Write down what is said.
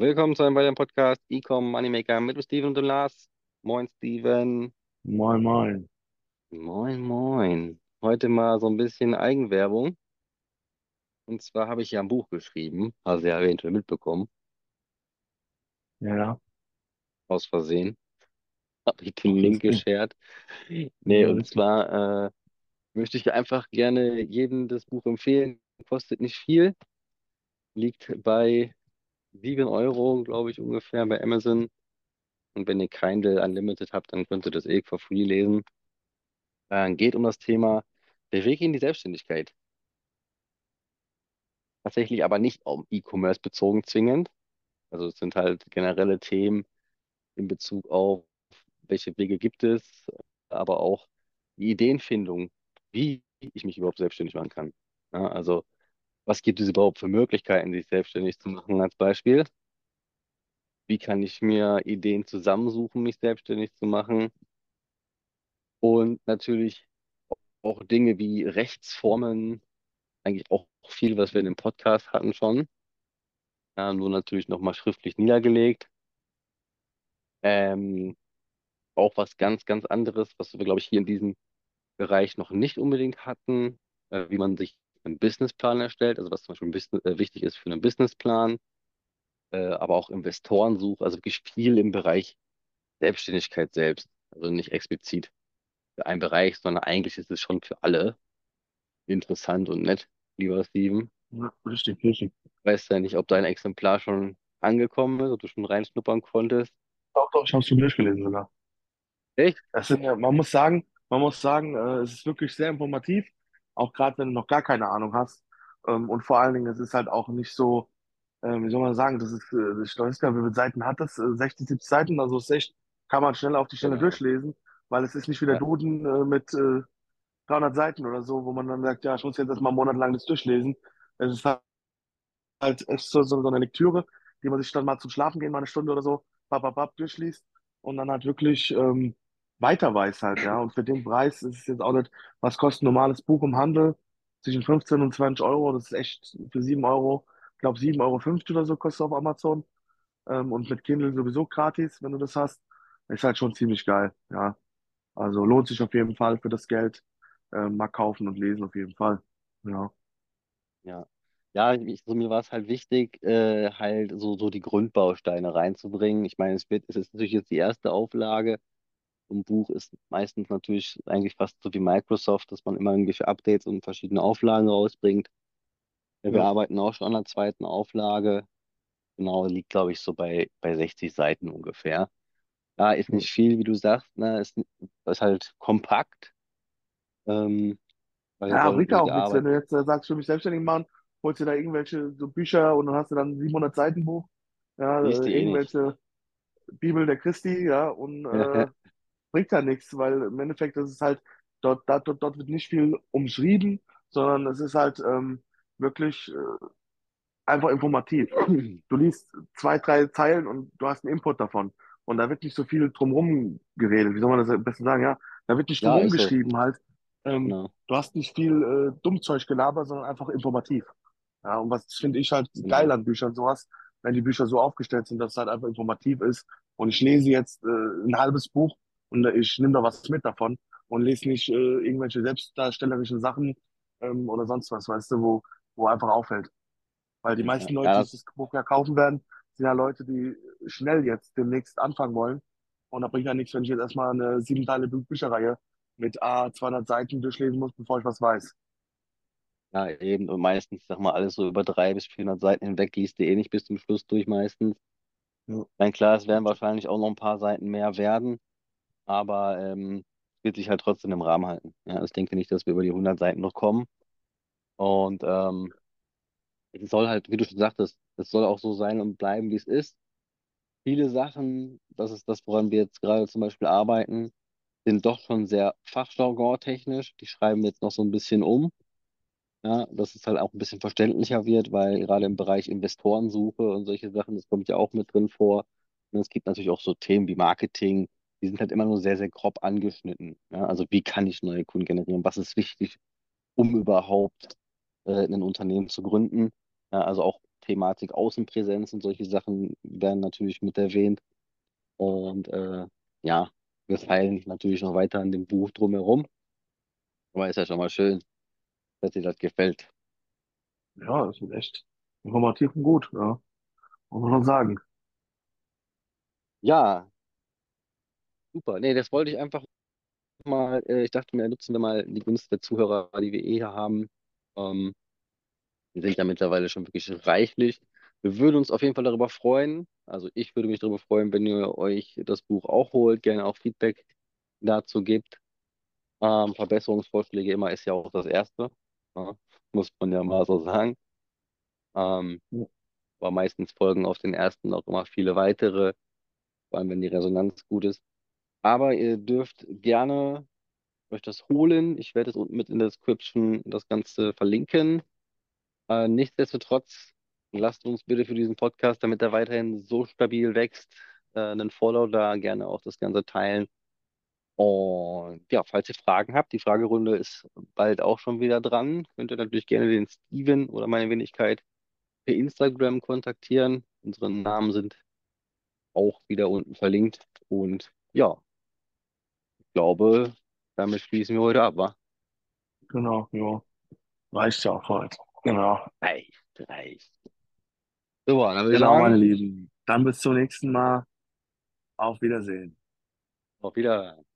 Willkommen zu einem weiteren Podcast Ecom Moneymaker mit Steven und Lars. Moin, Steven. Moin, moin. Moin, moin. Heute mal so ein bisschen Eigenwerbung. Und zwar habe ich ja ein Buch geschrieben, du ja eventuell mitbekommen, Ja, aus Versehen. Habe ich den Link geshared. Nee, und zwar äh, möchte ich einfach gerne jedem das Buch empfehlen. Kostet nicht viel, liegt bei 7 Euro, glaube ich, ungefähr bei Amazon. Und wenn ihr Kindle Unlimited habt, dann könnt ihr das eh for free lesen. Äh, geht um das Thema der Weg in die Selbstständigkeit. Tatsächlich aber nicht auf E-Commerce bezogen zwingend. Also es sind halt generelle Themen in Bezug auf, welche Wege gibt es, aber auch die Ideenfindung, wie ich mich überhaupt selbstständig machen kann. Ja, also was gibt es überhaupt für Möglichkeiten, sich selbstständig zu machen als Beispiel? Wie kann ich mir Ideen zusammensuchen, mich selbstständig zu machen? Und natürlich auch Dinge wie Rechtsformen, eigentlich auch viel, was wir in dem Podcast hatten schon. Ja, nur natürlich nochmal schriftlich niedergelegt. Ähm, auch was ganz, ganz anderes, was wir, glaube ich, hier in diesem Bereich noch nicht unbedingt hatten, äh, wie man sich einen Businessplan erstellt, also was zum Beispiel Business, äh, wichtig ist für einen Businessplan, äh, aber auch Investorensuche, also wirklich viel im Bereich Selbstständigkeit selbst. Also nicht explizit für einen Bereich, sondern eigentlich ist es schon für alle interessant und nett, lieber Steven. Ja, richtig, richtig. Weiß ja nicht, ob dein Exemplar schon angekommen ist, ob du schon reinschnuppern konntest. Doch, doch, ich habe es schon durchgelesen sogar. Echt? Das sind ja, man muss sagen, man muss sagen, äh, es ist wirklich sehr informativ, auch gerade wenn du noch gar keine Ahnung hast. Ähm, und vor allen Dingen, es ist halt auch nicht so, ähm, wie soll man sagen, das ist, äh, ich weiß gar nicht, wie viele Seiten hat das? Äh, 60, 70 Seiten, also ist echt, kann man schnell auf die Stelle Genau. durchlesen, weil es ist nicht wie der Ja, Duden äh, mit äh, 300 Seiten oder so, wo man dann sagt, ja, ich muss jetzt erstmal monatelang das durchlesen. Es ist halt halt ist so, so, so eine Lektüre, die man sich dann mal zum Schlafen gehen, mal eine Stunde oder so, bap, bap, bap, durchliest und dann halt wirklich ähm, weiter weiß halt, ja. Und für den Preis ist es jetzt auch nicht, was kostet ein normales Buch im Handel? Zwischen 15 und 20 Euro, das ist echt für 7 Euro, ich glaube 7,50 Euro oder so kostet es auf Amazon. Ähm, und mit Kindle sowieso gratis, wenn du das hast. Ist halt schon ziemlich geil, ja. Also lohnt sich auf jeden Fall für das Geld. Ähm, mal kaufen und lesen auf jeden Fall. Ja. ja. Ja, ich, so mir war es halt wichtig, äh, halt so, so die Grundbausteine reinzubringen. Ich meine, es wird, es ist natürlich jetzt die erste Auflage. Ein Buch ist meistens natürlich eigentlich fast so wie Microsoft, dass man immer irgendwelche Updates und verschiedene Auflagen rausbringt. Ja, wir Ja. arbeiten auch schon an der zweiten Auflage. Genau, liegt, glaube ich, so bei, bei 60 Seiten ungefähr. Ja, ist nicht viel, wie du sagst, ne? Ist, ist halt kompakt, ähm, Ja, bringt ja auch nichts, wenn du jetzt äh, sagst, ich will mich selbstständig machen, holst dir da irgendwelche so Bücher und dann hast du dann ein 700 Seiten Buch, ja, äh, eh irgendwelche Bibel der Christi, ja, und äh, bringt ja nichts, weil im Endeffekt ist es halt, dort, da, dort, dort wird nicht viel umschrieben, sondern es ist halt ähm, wirklich äh, einfach informativ. Du liest zwei, drei Zeilen und du hast einen Input davon. Und da wird nicht so viel drumherum geredet. Wie soll man das am besten sagen? Ja, da wird nicht Ja, drumherum so. geschrieben halt. Ähm, Genau. du hast nicht viel äh, Dummzeug gelabert, sondern einfach informativ. Ja, und was finde ich halt geil Genau. an Büchern sowas, wenn die Bücher so aufgestellt sind, dass es halt einfach informativ ist. Und ich lese jetzt äh, ein halbes Buch und ich nehme da was mit davon und lese nicht äh, irgendwelche selbstdarstellerischen Sachen ähm, oder sonst was, weißt du, wo, wo einfach auffällt. Weil die Ja, ja, meisten Leute, die das, Buch ja kaufen werden, sind ja Leute, die schnell jetzt demnächst anfangen wollen. Und da bringt ja nichts, wenn ich jetzt erstmal eine sieben Teile Bü- Bücherreihe mit A 200 Seiten durchlesen muss, bevor ich was weiß. ja, eben. Und meistens, sag mal, alles so über 300 bis 400 Seiten hinweg liest du eh nicht bis zum Schluss durch meistens. Ja. Dann klar, es werden wahrscheinlich auch noch ein paar Seiten mehr werden, aber ähm, wird sich halt trotzdem im Rahmen halten. Ja, ich denke nicht, dass wir über die 100 Seiten noch kommen. Und ähm, es soll halt, wie du schon sagtest, es soll auch so sein und bleiben, wie es ist. Viele Sachen, das ist das, woran wir jetzt gerade zum Beispiel arbeiten, sind doch schon sehr fachjargon-technisch. Die schreiben wir jetzt noch so ein bisschen um. Ja, dass es halt auch ein bisschen verständlicher wird, weil gerade im Bereich Investorensuche und solche Sachen, das kommt ja auch mit drin vor. Und es gibt natürlich auch so Themen wie Marketing, die sind halt immer nur sehr, sehr grob angeschnitten. Ja, also wie kann ich neue Kunden generieren? Was ist wichtig, um überhaupt äh, ein Unternehmen zu gründen? Ja, also auch Thematik Außenpräsenz und solche Sachen werden natürlich mit erwähnt. Und äh, ja, wir feilen natürlich noch weiter an dem Buch drumherum. Aber ist ja schon mal schön, dass dir das gefällt. Ja, das ist echt informativ und gut, ja. Muss man schon sagen. Ja, super. Nee, das wollte ich einfach mal, äh, ich dachte mir, nutzen wir mal die Gunst der Zuhörer, die wir eh hier haben. Ähm, wir sind ja mittlerweile schon wirklich reichlich. Wir würden uns auf jeden Fall darüber freuen. Also ich würde mich darüber freuen, wenn ihr euch das Buch auch holt, gerne auch Feedback dazu gebt. Ähm, Verbesserungsvorschläge immer ist ja auch das Erste. Ja, muss man ja mal so sagen. Ähm, aber meistens folgen auf den ersten auch immer viele weitere, vor allem wenn die Resonanz gut ist. Aber ihr dürft gerne euch das holen. Ich werde es unten mit in der Description das Ganze verlinken. Äh, nichtsdestotrotz, lasst uns bitte für diesen Podcast, damit er weiterhin so stabil wächst, äh, einen Follow da, gerne auch das Ganze teilen. Und ja, falls ihr Fragen habt, die Fragerunde ist bald auch schon wieder dran. Könnt ihr natürlich gerne den Steven oder meine Wenigkeit per Instagram kontaktieren. Unsere Namen sind auch wieder unten verlinkt. Und ja, glaube, damit schließen wir heute ab, wa? Genau, ja. Reicht ja auch heute. Genau. Reicht, reicht. Super, dann würde ich Genau, meine sagen, Lieben. Dann bis zum nächsten Mal. Auf Wiedersehen. auf Wiedersehen.